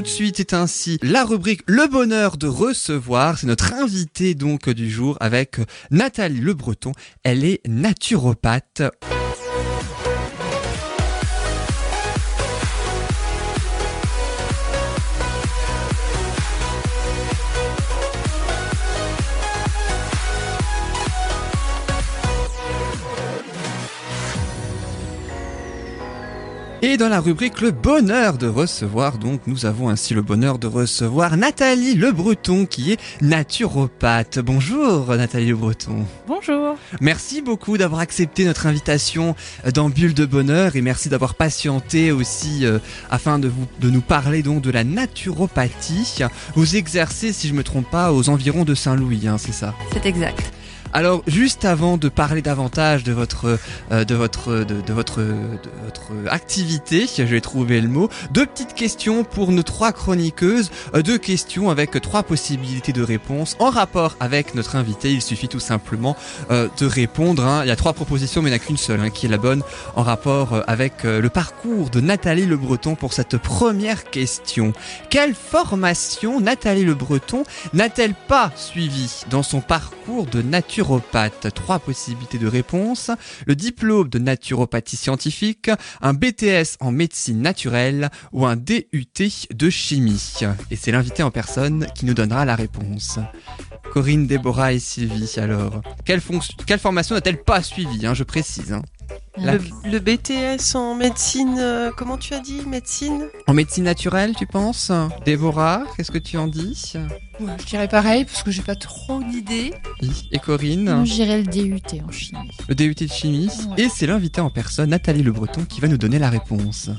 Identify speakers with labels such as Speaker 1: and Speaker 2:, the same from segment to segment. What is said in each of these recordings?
Speaker 1: tout de suite est ainsi la rubrique Le bonheur de recevoir. C'est notre invité donc du jour avec Nathalie Le Breton. Elle est naturopathe. Et dans la rubrique Le bonheur de recevoir, donc nous avons ainsi le bonheur de recevoir Nathalie Le Breton qui est naturopathe. Bonjour Nathalie Le Breton.
Speaker 2: Bonjour.
Speaker 1: Merci beaucoup d'avoir accepté notre invitation dans Bulle de Bonheur et merci d'avoir patienté aussi euh, afin de, vous, de nous parler donc de la naturopathie. Vous exercez, si je me trompe pas, aux environs de Saint-Louis, hein, c'est ça?
Speaker 2: C'est exact.
Speaker 1: Alors, juste avant de parler davantage de votre, euh, de votre, de, votre, de votre activité, je vais trouver le mot. Deux petites questions pour nos trois chroniqueuses. Euh, deux questions avec trois possibilités de réponse en rapport avec notre invité. Il suffit tout simplement euh, de répondre. hein. Il y a trois propositions, mais il n'y en a qu'une seule hein, qui est la bonne en rapport euh, avec euh, le parcours de Nathalie Le Breton pour cette première question. Quelle formation Nathalie Le Breton n'a-t-elle pas suivie dans son parcours de naturopathe Trois possibilités de réponse. Le diplôme de naturopathie scientifique, un BTS en médecine naturelle ou un DUT de chimie. Et c'est l'invité en personne qui nous donnera la réponse. Corinne, Déborah et Sylvie, alors. Quelle, formation n'a-t-elle pas suivie, hein, je précise hein La-
Speaker 3: Le, le BTS en médecine, euh, comment tu as dit Médecine?
Speaker 1: En médecine naturelle, tu penses? Déborah, qu'est-ce que tu en dis?
Speaker 4: Ouais, je dirais pareil parce que j'ai pas trop d'idées.
Speaker 1: Et Corinne?
Speaker 5: Dirais le DUT en chimie.
Speaker 1: le DUT de chimie.
Speaker 5: Ouais.
Speaker 1: Et c'est l'invité en personne, Nathalie Le Breton, qui va nous donner la réponse.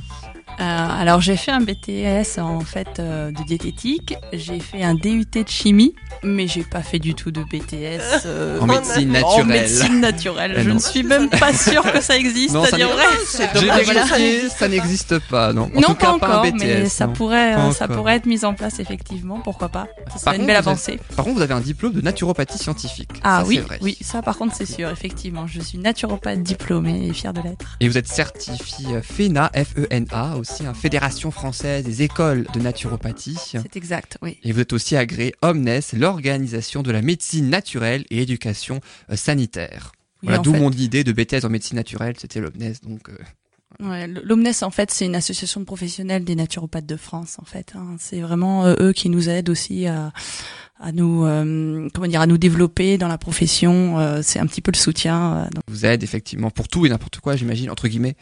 Speaker 2: Euh, alors j'ai fait un BTS en fait euh, de diététique, j'ai fait un DUT de chimie, mais j'ai pas fait du tout de BTS euh,
Speaker 1: En médecine
Speaker 2: en
Speaker 1: naturelle.
Speaker 2: médecine naturelle.
Speaker 1: Eh
Speaker 2: je ne suis même pas sûre que ça existe.
Speaker 1: Non, ça
Speaker 2: dire vrai. Ah, voilà.
Speaker 1: vérifié, ça n'existe pas, non. En
Speaker 2: non,
Speaker 1: tout
Speaker 2: pas
Speaker 1: cas, pas
Speaker 2: encore,
Speaker 1: un BTS.
Speaker 2: mais ça
Speaker 1: non.
Speaker 2: pourrait,
Speaker 1: Pas
Speaker 2: euh, ça
Speaker 1: encore.
Speaker 2: pourrait être mis en place effectivement. Pourquoi pas Ce serait
Speaker 1: Par
Speaker 2: une
Speaker 1: contre,
Speaker 2: belle
Speaker 1: vous
Speaker 2: avancée.
Speaker 1: Par contre, vous avez un diplôme de naturopathie scientifique.
Speaker 2: Ah
Speaker 1: Ça,
Speaker 2: oui,
Speaker 1: vrai.
Speaker 2: oui, ça par contre c'est sûr, effectivement. Je suis naturopathe diplômée et fière de l'être.
Speaker 1: Et vous êtes certifié FENA, F-E-N-A, aussi, hein, Fédération française des écoles de naturopathie.
Speaker 2: C'est exact, oui.
Speaker 1: Et vous êtes aussi agréé Omnes, l'organisation de la médecine naturelle et éducation euh, sanitaire.
Speaker 2: Oui,
Speaker 1: Voilà d'où mon idée de BTS en médecine naturelle, c'était l'Omnes, donc euh,
Speaker 2: Ouais, L'Omnes, en fait, c'est une association de professionnels des naturopathes de France, en fait. hein. C'est vraiment euh, eux qui nous aident aussi à, à nous, euh, comment dire, à nous développer dans la profession. euh, c'est un petit peu le soutien. euh, donc-
Speaker 1: vous aide effectivement pour tout et n'importe quoi, j'imagine, entre guillemets.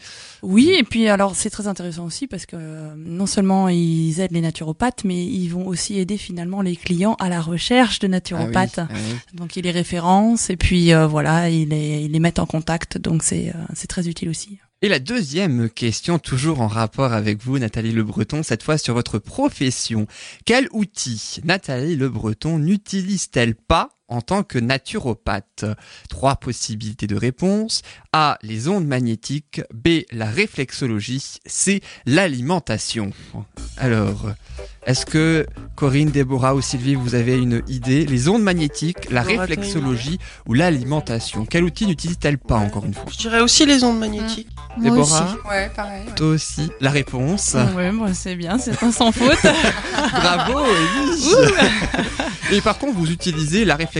Speaker 2: Oui, et puis alors c'est très intéressant aussi parce que non seulement ils aident les naturopathes, mais ils vont aussi aider finalement les clients à la recherche de naturopathes.
Speaker 1: Ah oui, ah oui.
Speaker 2: Donc ils les référencent et puis voilà, ils les, ils les mettent en contact. Donc c'est c'est très utile aussi.
Speaker 1: Et la deuxième question, toujours en rapport avec vous, Nathalie Le Breton, cette fois sur votre profession. Quel outil Nathalie Le Breton n'utilise-t-elle pas en tant que naturopathe Trois possibilités de réponse. A. Les ondes magnétiques. B. La réflexologie. C. L'alimentation. Alors, est-ce que Corinne, Déborah ou Sylvie, vous avez une idée? Les ondes magnétiques, la réflexologie ou l'alimentation Quel outil n'utilise-t-elle pas, encore une fois?
Speaker 3: Je dirais aussi les ondes magnétiques.
Speaker 5: Moi
Speaker 1: Déborah?
Speaker 5: aussi.
Speaker 4: Ouais, pareil. ouais.
Speaker 1: Toi aussi, la réponse?
Speaker 2: Oui, moi c'est bien, c'est un sans faute.
Speaker 1: Bravo. Et par contre, vous utilisez la réflexologie,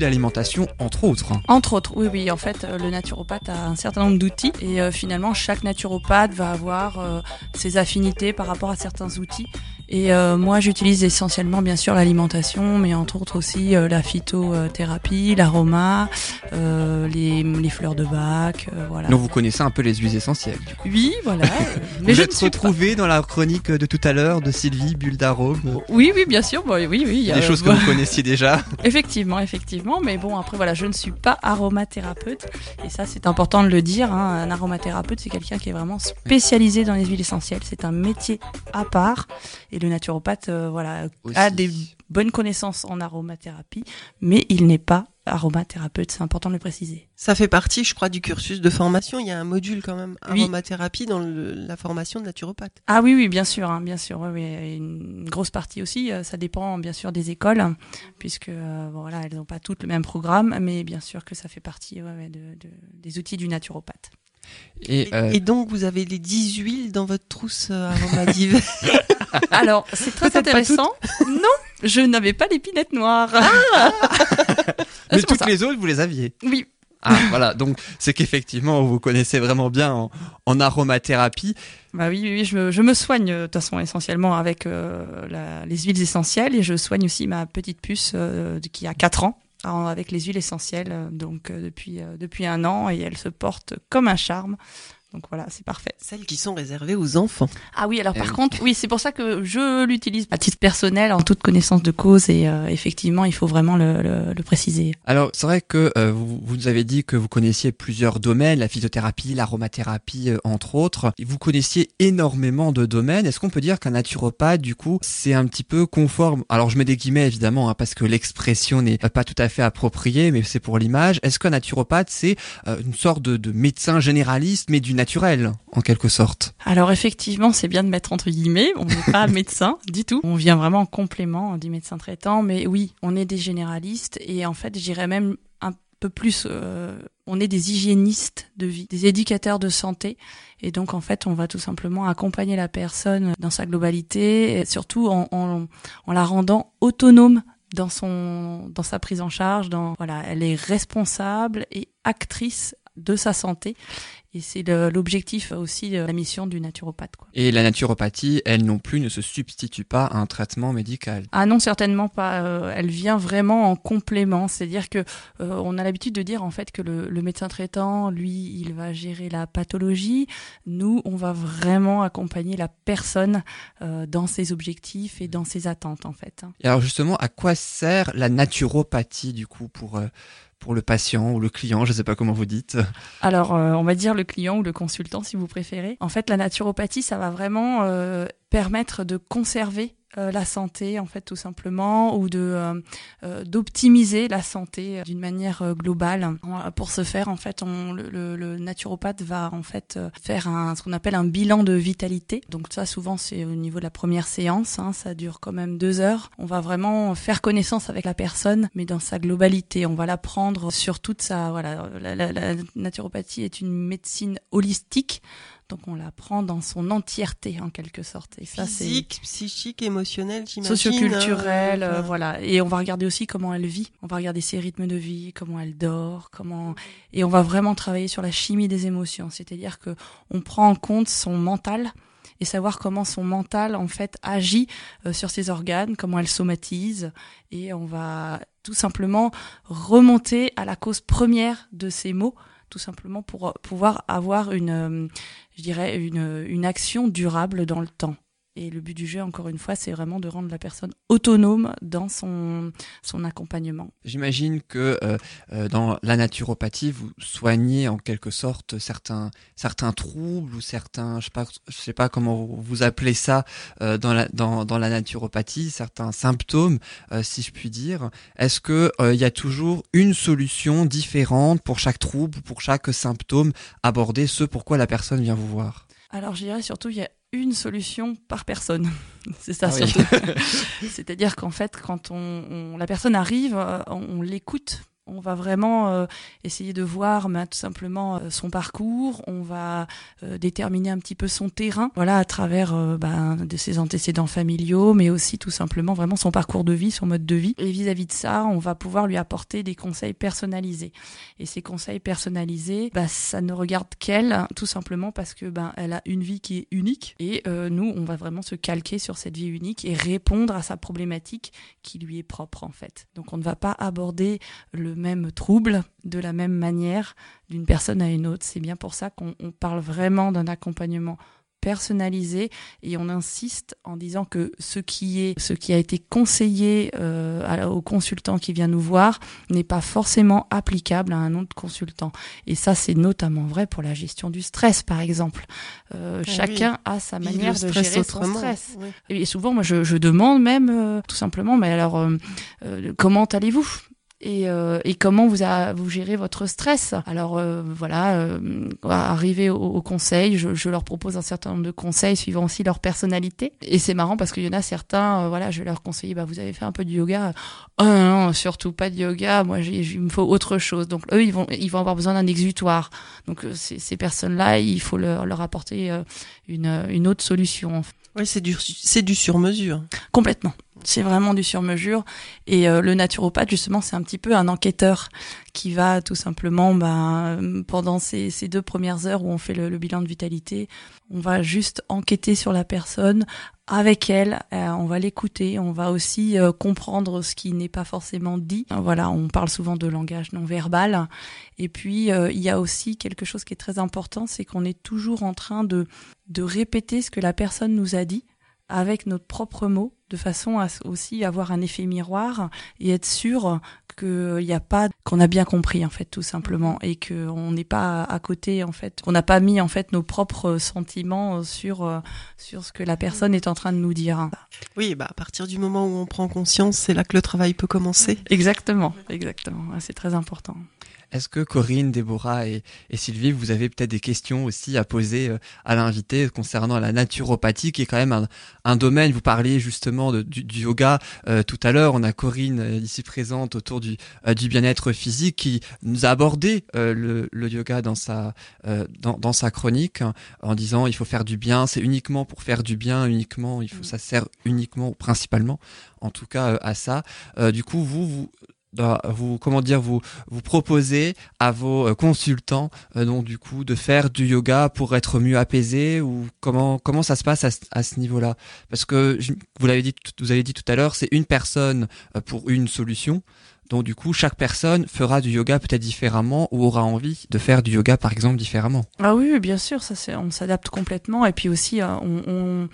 Speaker 1: l'alimentation, entre autres.
Speaker 2: Entre autres, oui, oui. En fait, euh, le naturopathe a un certain nombre d'outils et euh, finalement, chaque naturopathe va avoir euh, ses affinités par rapport à certains outils. Et euh, moi, j'utilise essentiellement, bien sûr, l'alimentation, mais entre autres aussi euh, la phytothérapie, l'aroma, euh, les, les fleurs de bac, euh, voilà.
Speaker 1: Donc vous connaissez un peu les huiles essentielles. du coup.
Speaker 2: Oui, voilà. mais
Speaker 1: vous
Speaker 2: je
Speaker 1: êtes
Speaker 2: ne suis pas-
Speaker 1: retrouvé dans la chronique de tout à l'heure de Sylvie, bulle d'arôme.
Speaker 2: Oui, oui, bien sûr. bah, oui, oui. il y a-
Speaker 1: Des choses que vous connaissiez déjà.
Speaker 2: Effectivement, effectivement, mais bon après voilà, je ne suis pas aromathérapeute et ça c'est important de le dire. Hein. Un aromathérapeute c'est quelqu'un qui est vraiment spécialisé dans les huiles essentielles. C'est un métier à part et le naturopathe euh, voilà a des bonnes connaissances en aromathérapie, mais il n'est pas aromathérapeute. C'est important de le préciser.
Speaker 3: Ça fait partie, je crois, du cursus de formation. Il y a un module quand même
Speaker 2: Oui.
Speaker 3: aromathérapie dans le- la formation de naturopathe.
Speaker 2: Ah oui, oui, bien sûr, hein, bien sûr. Oui, oui, et une grosse partie aussi. euh, ça dépend bien sûr des écoles, puisque euh, voilà, elles n'ont pas toutes le même programme, mais bien sûr que ça fait partie ouais, ouais, de, de- des outils du naturopathe.
Speaker 1: Et, euh,
Speaker 3: et donc, vous avez les 10 huiles dans votre trousse euh, aromative.
Speaker 2: Alors, c'est très intéressant. Non, je n'avais pas l'épinette noire.
Speaker 1: mais
Speaker 2: c'est pour
Speaker 1: toutes
Speaker 2: ça.
Speaker 1: les autres, vous les aviez.
Speaker 2: Oui.
Speaker 1: Ah, voilà. Donc, c'est qu'effectivement, vous connaissez vraiment bien en, en aromathérapie.
Speaker 2: Bah oui, oui, oui, je, me- je me soigne euh, de toute façon essentiellement avec euh, la- les huiles essentielles et je soigne aussi ma petite puce euh, qui a 4 ans avec les huiles essentielles euh, donc euh, depuis euh, depuis un an et elle se porte comme un charme. Donc voilà, c'est parfait.
Speaker 3: Celles qui sont réservées aux enfants.
Speaker 2: Ah oui, alors
Speaker 1: Eh
Speaker 2: par
Speaker 1: oui.
Speaker 2: contre, oui, c'est pour ça que je l'utilise à titre personnel en toute connaissance de cause et euh, effectivement, il faut vraiment le, le- le préciser.
Speaker 1: Alors, c'est vrai que euh, vous, vous nous avez dit que vous connaissiez plusieurs domaines, la phytothérapie, l'aromathérapie, euh, entre autres. Et Vous connaissiez énormément de domaines. Est-ce qu'on peut dire qu'un naturopathe, du coup, c'est un petit peu conforme? Alors, je mets des guillemets, évidemment, hein, parce que l'expression n'est pas tout à fait appropriée, mais c'est pour l'image. Est-ce qu'un naturopathe, c'est euh, une sorte de, de médecin généraliste, mais du naturel, en quelque sorte
Speaker 2: Alors effectivement, c'est bien de mettre entre guillemets, on n'est pas médecin du tout. On vient vraiment en complément du médecin traitant, mais oui, on est des généralistes et en fait, j'irais même un peu plus, euh, on est des hygiénistes de vie, des éducateurs de santé. Et donc en fait, on va tout simplement accompagner la personne dans sa globalité, et surtout en, en, en la rendant autonome dans son dans sa prise en charge dans voilà elle est responsable et actrice de sa santé et c'est l'objectif aussi de la mission du naturopathe. Quoi.
Speaker 1: Et la naturopathie, elle non plus, ne se substitue pas à un traitement médical.
Speaker 2: Ah non, certainement pas. Euh, elle vient vraiment en complément. C'est-à-dire que euh, on a l'habitude de dire en fait que le, le médecin traitant, lui, il va gérer la pathologie. Nous, on va vraiment accompagner la personne euh, dans ses objectifs et dans ses attentes en fait. hein.
Speaker 1: Et alors justement, à quoi sert la naturopathie du coup pour pour le patient ou le client, je sais pas comment vous dites.
Speaker 2: Alors, euh, on va dire le client ou le consultant si vous préférez. En fait, la naturopathie, ça va vraiment euh, permettre de conserver euh, la santé, en fait, tout simplement, ou de euh, euh, d'optimiser la santé euh, d'une manière globale. Pour ce faire, en fait, on, le, le- naturopathe va en fait faire un, ce qu'on appelle un bilan de vitalité. Donc ça, souvent, c'est au niveau de la première séance. hein, ça dure quand même deux heures. On va vraiment faire connaissance avec la personne, mais dans sa globalité. On va la prendre sur toute sa voilà. La, la- la naturopathie est une médecine holistique. Donc on la prend dans son entièreté en quelque sorte. Et ça
Speaker 3: Physique, psychique, émotionnel, j'imagine.
Speaker 2: socioculturel,
Speaker 3: hein,
Speaker 2: euh,
Speaker 3: enfin,
Speaker 2: voilà. Et on va regarder aussi comment elle vit. On va regarder ses rythmes de vie, comment elle dort, comment et on va vraiment travailler sur la chimie des émotions. C'est-à-dire que on prend en compte son mental et savoir comment son mental en fait agit euh, sur ses organes, comment elle somatise et on va tout simplement remonter à la cause première de ces maux tout simplement pour pouvoir avoir une euh, je dirais une une action durable dans le temps. Et le but du jeu, encore une fois, c'est vraiment de rendre la personne autonome dans son, son accompagnement.
Speaker 1: J'imagine que euh, euh, dans la naturopathie, vous soignez en quelque sorte certains certains troubles ou certains, je sais je sais pas comment vous, appelez ça euh, dans la dans, dans la naturopathie, certains symptômes, euh, si je puis dire. Est-ce euh, il y a toujours une solution différente pour chaque trouble, pour chaque symptôme abordé, ce pourquoi la personne vient vous voir?
Speaker 2: Alors, je dirais surtout, il y a une solution par personne. c'est ça,
Speaker 1: Ah oui.
Speaker 2: C'est-à-dire qu'en fait, quand on, on- la personne arrive, euh, on, on l'écoute. On va vraiment euh, essayer de voir ben, tout simplement euh, son parcours. On va euh, déterminer un petit peu son terrain, voilà, à travers ben, de ses antécédents familiaux, mais aussi tout simplement vraiment son parcours de vie, son mode de vie. Et vis-à-vis de ça, on va pouvoir lui apporter des conseils personnalisés. Et ces conseils personnalisés, bah, ça ne regarde qu'elle, tout simplement parce que ben elle a une vie qui est unique. Et euh, nous, on va vraiment se calquer sur cette vie unique et répondre à sa problématique qui lui est propre en fait. Donc on ne va pas aborder le même trouble de la même manière d'une personne à une autre. C'est bien pour ça qu'on on parle vraiment d'un accompagnement personnalisé et on insiste en disant que ce qui est ce qui a été conseillé euh, au consultant qui vient nous voir n'est pas forcément applicable à un autre consultant. Et ça c'est notamment vrai pour la gestion du stress par exemple. Euh,
Speaker 3: Ah
Speaker 2: chacun a sa manière de gérer
Speaker 3: autrement.
Speaker 2: son stress et souvent moi je, je demande même euh, tout simplement mais alors comment allez-vous? Et, euh, et comment vous, a, vous gérez votre stress? Alors euh, voilà, euh, arriver au, au conseil, je, je, leur propose un certain nombre de conseils suivant aussi leur personnalité. Et c'est marrant parce qu'il y en a certains, euh, voilà, je vais leur conseiller, bah vous avez fait un peu de yoga, oh non, non surtout pas de yoga, moi il me faut autre chose. Donc eux ils vont ils vont avoir besoin d'un exutoire. Donc euh, ces, ces personnes-là, il faut leur, leur apporter une, une autre solution.
Speaker 3: Oui, c'est du c'est du sur mesure.
Speaker 2: Complètement. C'est vraiment du sur-mesure. Et euh, le naturopathe, justement, c'est un petit peu un enquêteur qui va tout simplement, ben, pendant ces, deux premières heures où on fait le, bilan de vitalité, on va juste enquêter sur la personne avec elle. Euh, on va l'écouter. On va aussi euh, comprendre ce qui n'est pas forcément dit. Voilà, on parle souvent de langage non verbal. Et puis, il y a aussi quelque chose qui est très important, c'est qu'on est toujours en train de, de répéter ce que la personne nous a dit avec notre propre mot, de façon à aussi avoir un effet miroir et être sûr qu'il n'y a pas qu'on a bien compris en fait tout simplement et qu'on n'est pas à côté en fait qu'on n'a pas mis en fait nos propres sentiments sur sur ce que la personne est en train de nous dire.
Speaker 3: Oui, bah à partir du moment où on prend conscience, c'est là que le travail peut commencer.
Speaker 2: Exactement, exactement, c'est très important.
Speaker 1: Est-ce que Corinne, Déborah et, et, Sylvie, vous avez peut-être des questions aussi à poser à l'invité concernant la naturopathie, qui est quand même un, un domaine. Vous parliez justement de, du, du, yoga euh, tout à l'heure. On a Corinne euh, ici présente autour du, euh, du bien-être physique qui nous a abordé le, le, yoga dans sa dans, dans, sa chronique en disant il faut faire du bien. C'est uniquement pour faire du bien, uniquement. Il faut ça sert uniquement, principalement, en tout cas à ça. du coup, vous vous vous comment dire vous vous proposez à vos consultants euh, donc du coup de faire du yoga pour être mieux apaisé ou comment comment ça se passe à, ce niveau-là? Parce que vous l'avez dit vous avez dit tout à l'heure c'est une personne pour une solution donc du coup, chaque personne fera du yoga peut-être différemment ou aura envie de faire du yoga par exemple différemment.
Speaker 2: Ah oui, bien sûr, ça on s'adapte complètement et puis aussi on, on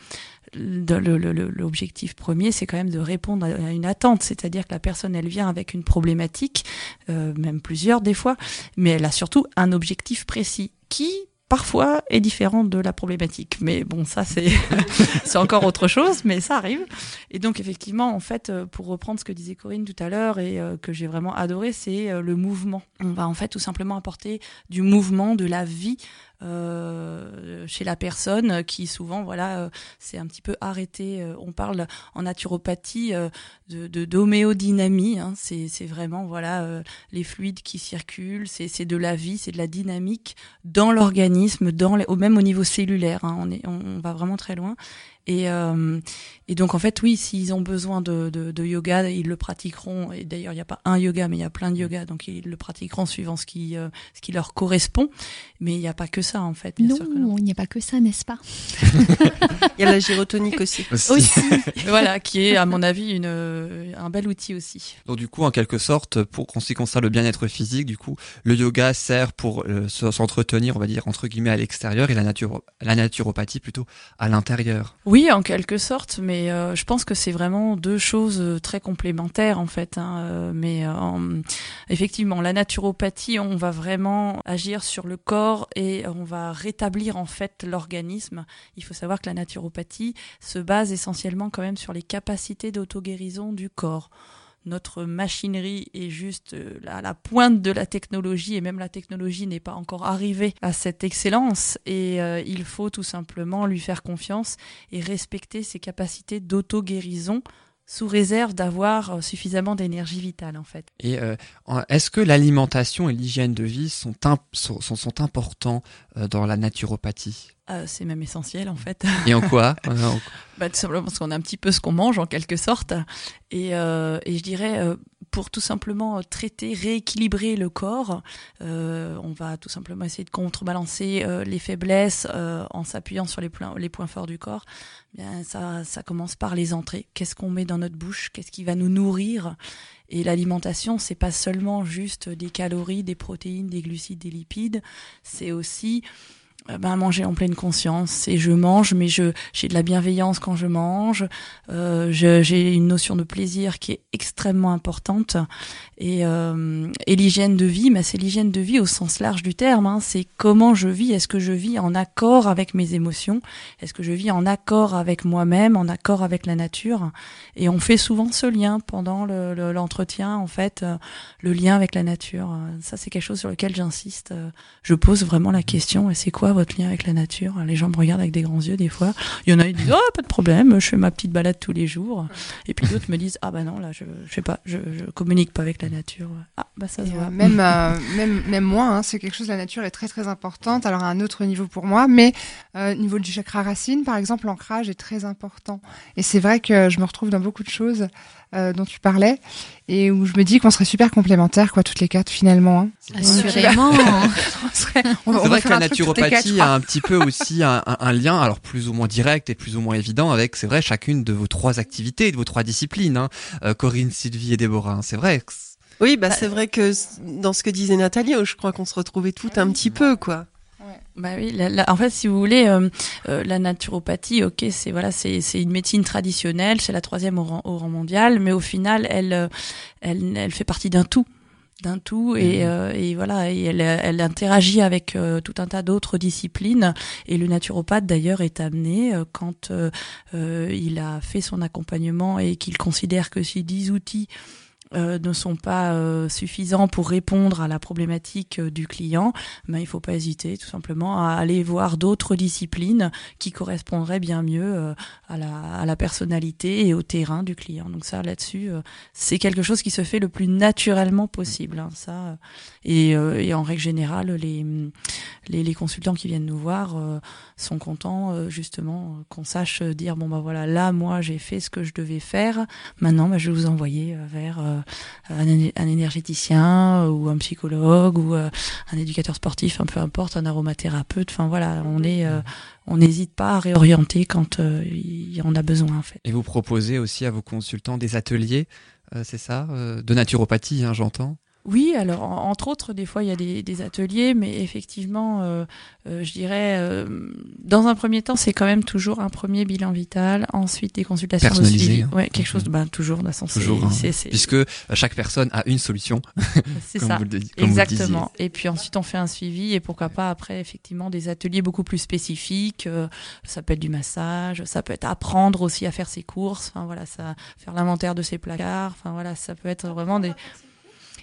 Speaker 2: l'objectif premier, c'est quand même de répondre à une attente, c'est-à-dire que la personne, elle vient avec une problématique, euh, même plusieurs des fois, mais elle a surtout un objectif précis qui parfois est différent de la problématique. Mais bon, ça c'est c'est encore autre chose, mais ça arrive. Et donc effectivement, en fait, pour reprendre ce que disait Corinne tout à l'heure et euh, que j'ai vraiment adoré, c'est euh, le mouvement. On va en fait tout simplement apporter du mouvement, de la vie euh, chez la personne qui souvent voilà euh, c'est un petit peu arrêté euh, on parle en naturopathie de d'homéodynamie hein, c'est vraiment voilà les fluides qui circulent c'est de la vie c'est de la dynamique dans l'organisme dans les, au même au niveau cellulaire hein, on est on va vraiment très loin et, euh, et donc en fait, oui, s'ils ont besoin de, de, de, yoga, ils le pratiqueront. Et d'ailleurs, il n'y a pas un yoga, mais il y a plein de yoga, donc ils le pratiqueront suivant ce qui, euh, ce qui leur correspond. Mais il n'y a pas que ça en fait.
Speaker 5: Bien non, sûr que non. il n'y a pas que ça, n'est-ce pas?
Speaker 3: Il y a la gyrotonique aussi.
Speaker 2: aussi. aussi. voilà, qui est à mon avis une, un bel outil aussi.
Speaker 1: Donc du coup, en quelque sorte, pour ce qui concerne le bien-être physique, du coup, le yoga sert pour euh, s'entretenir, on va dire entre guillemets à l'extérieur, et la, nature, la naturopathie plutôt à l'intérieur.
Speaker 2: Oui, en quelque sorte, mais euh, je pense que c'est vraiment deux choses euh, très complémentaires en fait. Hein, euh, mais euh, effectivement, la naturopathie, on va vraiment agir sur le corps et on va rétablir en fait l'organisme. Il faut savoir que la naturopathie se base essentiellement quand même sur les capacités d'auto-guérison du corps notre machinerie est juste à la pointe de la technologie et même la technologie n'est pas encore arrivée à cette excellence. Et euh, il faut tout simplement lui faire confiance et respecter ses capacités d'auto-guérison sous réserve d'avoir suffisamment d'énergie vitale en fait.
Speaker 1: Et euh, est-ce que l'alimentation et l'hygiène de vie sont, sont, sont, importants euh, dans la naturopathie?
Speaker 2: Euh, c'est même essentiel en fait.
Speaker 1: Et en quoi?
Speaker 2: Bah, Tout simplement parce qu'on a un petit peu ce qu'on mange en quelque sorte. Et, euh, et je dirais, euh, pour tout simplement traiter, rééquilibrer le corps, euh, on va tout simplement essayer de contrebalancer euh, les faiblesses euh, en s'appuyant sur les, points, forts du corps. Bien, ça, ça commence par les entrées. Qu'est-ce qu'on met dans notre bouche? Qu'est-ce qui va nous nourrir? Et l'alimentation, c'est pas seulement juste des calories, des protéines, des glucides, des lipides. C'est aussi euh, ben, manger en pleine conscience et je mange mais je j'ai de la bienveillance quand je mange. Euh, j'ai une notion de plaisir qui est extrêmement importante. Et, euh, et l'hygiène de vie mais c'est l'hygiène de vie au sens large du terme hein, c'est comment je vis. Est-ce que je vis en accord avec mes émotions? Est-ce que je vis en accord avec moi-même en accord avec la nature? Et on fait souvent ce lien pendant l'entretien le, en fait euh, le lien avec la nature. Ça c'est quelque chose sur lequel j'insiste. Je pose vraiment la question et c'est quoi votre lien avec la nature Les gens me regardent avec des grands yeux des fois. Il y en a qui disent oh pas de problème, je fais ma petite balade tous les jours. Et puis d'autres me disent ah bah non là je je sais pas, je, je communique pas avec la nature. Ah bah ça se voit.
Speaker 4: Euh, même euh, même même moi, hein, c'est quelque chose. La nature est très très importante. Alors à un autre niveau pour moi, mais euh, niveau du chakra racine par exemple, l'ancrage est très important. Et c'est vrai que je me retrouve dans beaucoup de choses. Euh, dont tu parlais et où je me dis qu'on serait super complémentaires quoi toutes les quatre finalement. Hein.
Speaker 5: Assurément.
Speaker 1: c'est vrai que la naturopathie a un petit peu aussi un, un, lien alors plus ou moins direct et plus ou moins évident avec c'est vrai chacune de vos trois activités de vos trois disciplines. Hein. Euh, Corinne, Sylvie et Déborah. Hein. C'est vrai.
Speaker 3: Oui, bah, c'est vrai que dans ce que disait Nathalie, je crois qu'on se retrouvait tout un petit peu, quoi.
Speaker 2: Bah oui, en fait, si vous voulez, euh, euh, la naturopathie, ok, c'est voilà, c'est une médecine traditionnelle, c'est la troisième au rang, au rang, mondial, mais au final, elle, euh, elle, elle fait partie d'un tout d'un tout et, mmh. et, voilà et elle, elle interagit avec tout un tas d'autres disciplines et le naturopathe d'ailleurs est amené quand il a fait son accompagnement et qu'il considère que ces dix outils euh, ne sont pas euh, suffisants pour répondre à la problématique euh, du client, mais il faut pas hésiter tout simplement à aller voir d'autres disciplines qui correspondraient bien mieux à la, à, la, personnalité et au terrain du client. Donc ça, là-dessus, c'est quelque chose qui se fait le plus naturellement possible. Hein, ça, et, et, en règle générale, les, les, les, consultants qui viennent nous voir sont contents justement qu'on sache dire bon bah voilà, là moi j'ai fait ce que je devais faire. Maintenant, bah, je vais vous envoyer vers euh, un, énergéticien ou un psychologue ou euh, un éducateur sportif, un peu importe, un aromathérapeute. Enfin voilà, on est, euh, on n'hésite pas à réorienter quand on a besoin en fait.
Speaker 1: Et vous proposez aussi à vos consultants des ateliers, c'est ça, de naturopathie, hein, j'entends?
Speaker 2: Oui, alors entre autres, des fois il y a des, des ateliers, mais effectivement, euh, euh, je dirais, euh, dans un premier temps, c'est quand même toujours un premier bilan vital, ensuite des consultations
Speaker 1: Personnalisées.
Speaker 2: Hein. Ouais, quelque chose, ben toujours, de toute
Speaker 1: toujours, hein. puisque chaque personne a une solution.
Speaker 2: c'est ça, vous le, exactement. et puis ensuite on fait un suivi et pourquoi pas après effectivement des ateliers beaucoup plus spécifiques. ça peut être du massage, ça peut être apprendre aussi à faire ses courses. Enfin voilà, ça, faire l'inventaire de ses placards. Enfin voilà, ça peut être vraiment des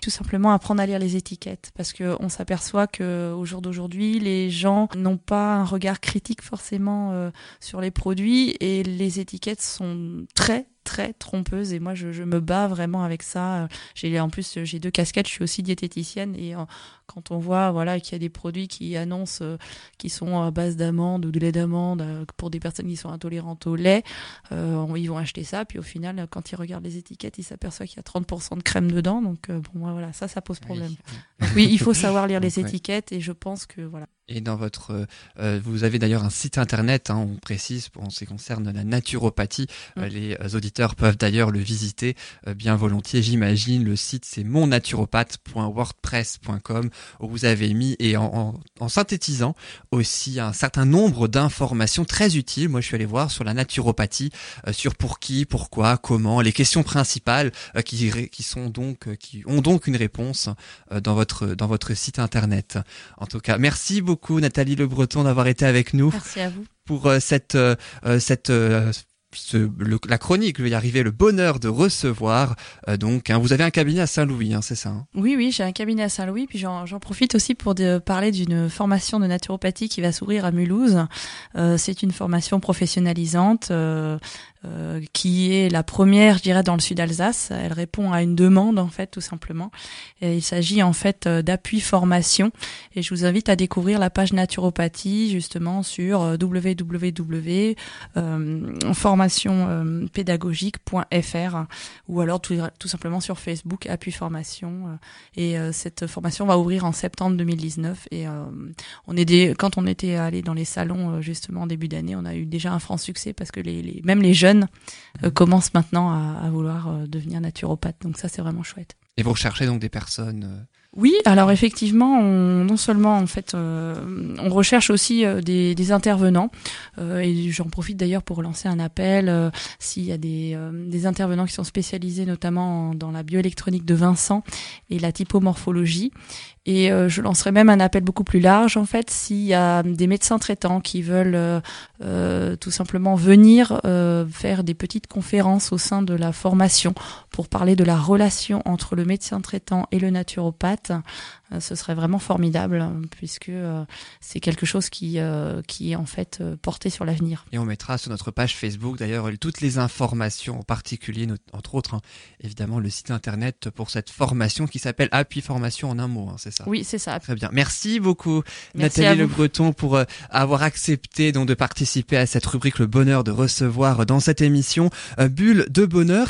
Speaker 2: tout simplement apprendre à lire les étiquettes. Parce que on s'aperçoit que au jour d'aujourd'hui, les gens n'ont pas un regard critique forcément euh, sur les produits. Et les étiquettes sont très très trompeuse et moi je, me bats vraiment avec ça. J'ai en plus j'ai deux casquettes, je suis aussi diététicienne. Et quand on voit voilà qu'il y a des produits qui annoncent euh, qui sont à base d'amande ou de lait d'amande euh, pour des personnes qui sont intolérantes au lait, ils vont acheter ça puis au final quand ils regardent les étiquettes, ils s'aperçoivent qu'il y a 30% de crème dedans donc bon voilà, ça ça pose problème. Oui, il faut savoir lire les étiquettes et je pense que voilà.
Speaker 1: Et dans votre, euh, euh, vous avez d'ailleurs un site internet, hein, on précise en ce qui concerne la naturopathie. Euh, les auditeurs peuvent d'ailleurs le visiter bien volontiers, j'imagine. Le site c'est monnaturopathe.wordpress.com vous avez mis et en, en, synthétisant aussi un certain nombre d'informations très utiles. Moi, je suis allé voir sur la naturopathie, sur pour qui, pourquoi, comment, les questions principales qui, qui sont donc, qui ont donc une réponse dans votre dans votre site internet. En tout cas, merci beaucoup Nathalie Le Breton d'avoir été avec nous.
Speaker 2: Merci à vous.
Speaker 1: Pour euh, cette euh, euh, cette la chronique, vais y arriver, le bonheur de recevoir. donc, hein, vous avez un cabinet à Saint-Louis, hein, c'est ça hein?
Speaker 2: Oui, oui, j'ai un cabinet à Saint-Louis. Puis j'en profite aussi pour parler d'une formation de naturopathie qui va s'ouvrir à Mulhouse. Euh, c'est une formation professionnalisante euh, euh, qui est la première, je dirais, dans le sud Alsace. Elle répond à une demande, en fait, tout simplement. Et il s'agit, en fait, euh, d'appui formation. Et je vous invite à découvrir la page naturopathie, justement, sur euh, www.formationpédagogique.fr ou alors tout, simplement sur Facebook, appui formation. Et cette formation va ouvrir en septembre 2019. Et on est quand on était allé dans les salons, justement, en début d'année, on a eu déjà un franc succès parce que les, les même les jeunes euh, commencent maintenant à, vouloir euh, devenir naturopathe. Donc ça, c'est vraiment chouette.
Speaker 1: Et vous recherchez donc des personnes euh,
Speaker 2: Oui, alors effectivement, on, non seulement en fait, euh, on recherche aussi euh, des, des, intervenants, euh, et j'en profite d'ailleurs pour lancer un appel s'il y a des, des, intervenants qui sont spécialisés notamment dans la bioélectronique de Vincent et la typomorphologie. Et je lancerai même un appel beaucoup plus large en fait s'il y a des médecins traitants qui veulent tout simplement venir faire des petites conférences au sein de la formation pour parler de la relation entre le médecin traitant et le naturopathe. euh, ce serait vraiment formidable puisque euh, c'est quelque chose qui euh, qui est en fait porté sur l'avenir.
Speaker 1: Et on mettra sur notre page Facebook d'ailleurs toutes les informations, en particulier entre autres hein, évidemment le site internet pour cette formation qui s'appelle Appui Formation en un mot, hein, c'est ça?
Speaker 2: Oui, c'est ça.
Speaker 1: Très bien. Merci beaucoup Nathalie Le Breton pour avoir accepté donc de participer à cette rubrique Le bonheur de recevoir dans cette émission Bulle de bonheur.